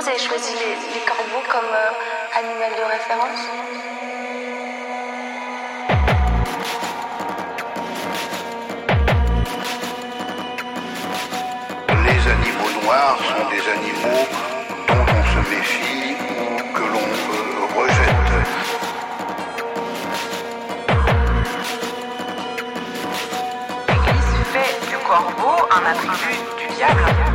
vous avez choisi les, corbeaux comme euh, animal de référence Les animaux noirs sont des animaux dont on se méfie ou que l'on euh, rejette. L'Église fait du corbeau un attribut du diable?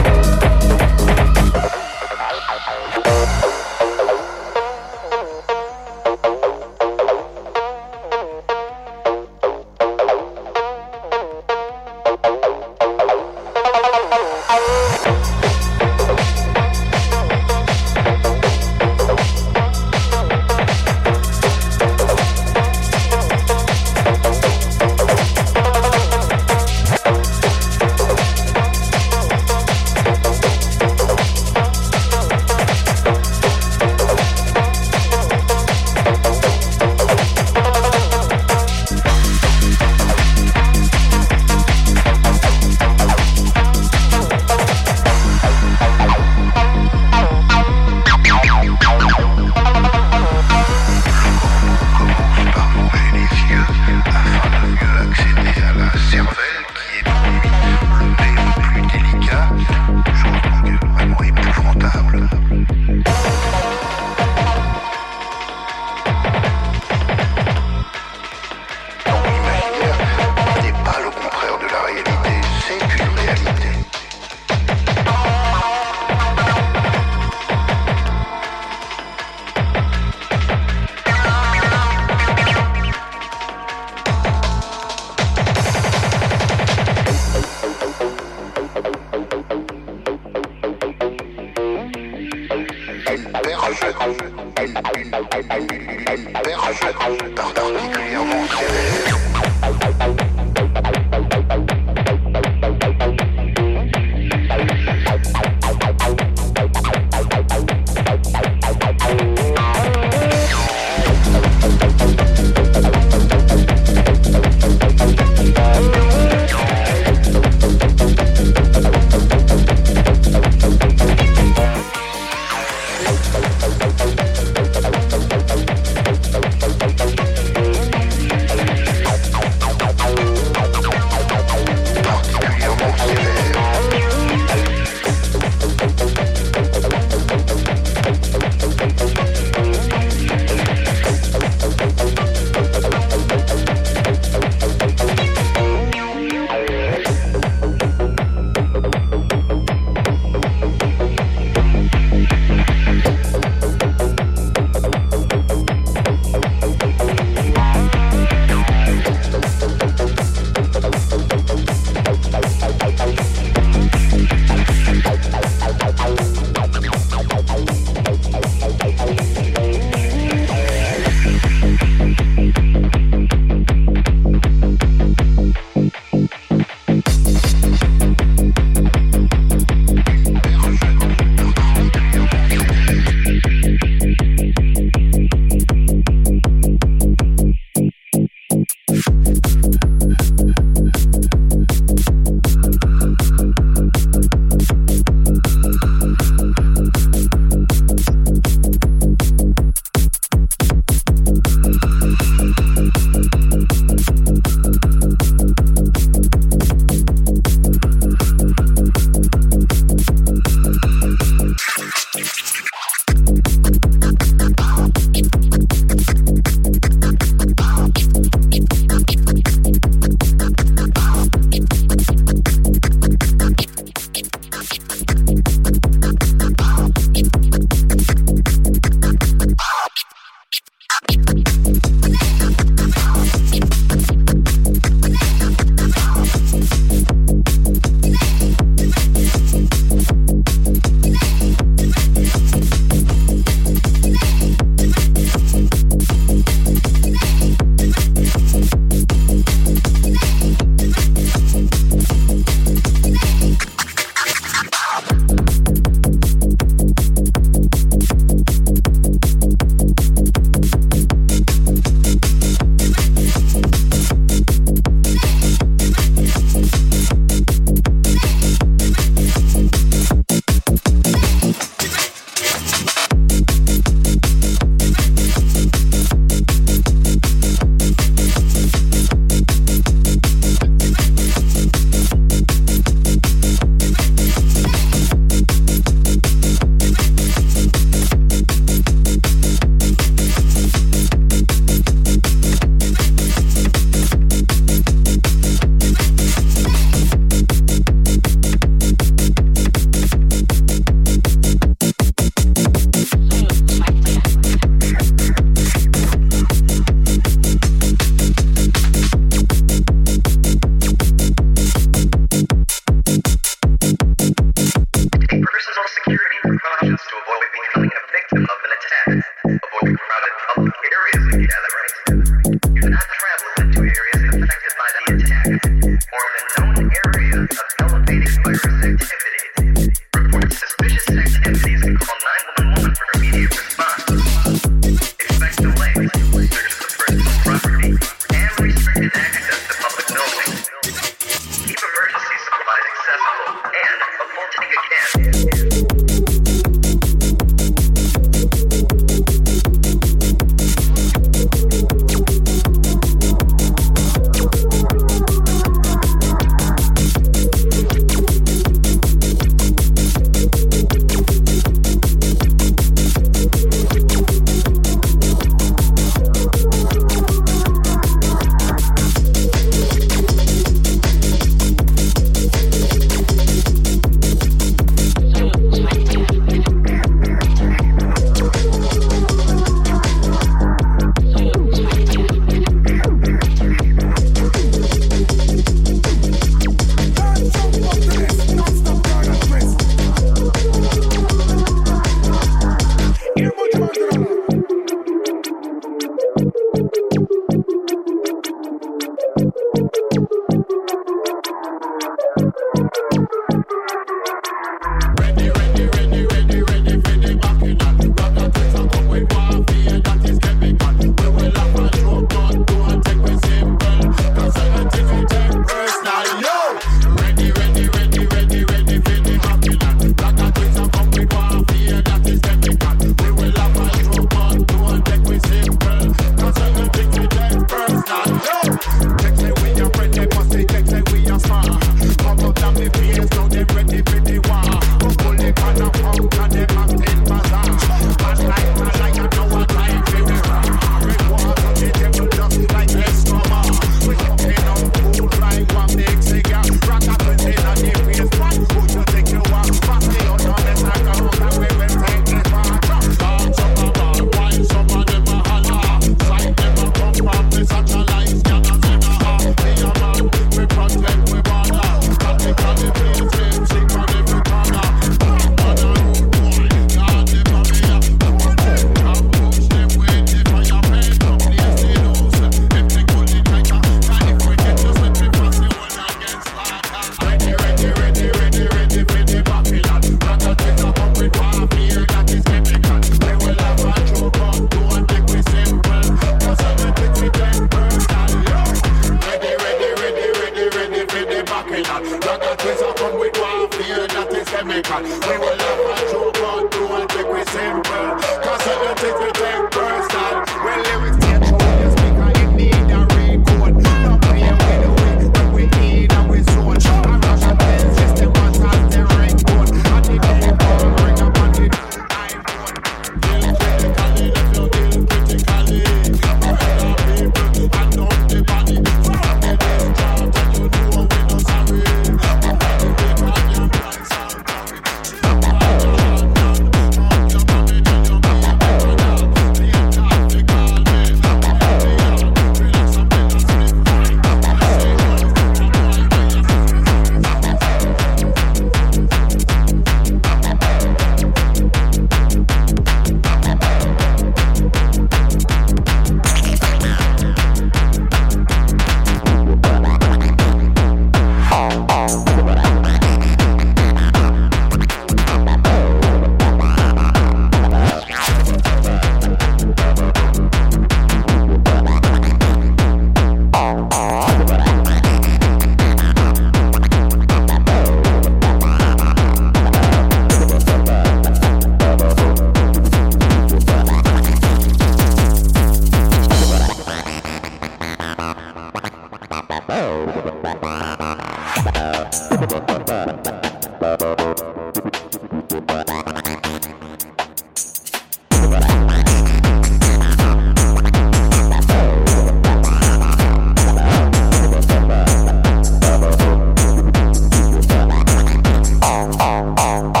Bye.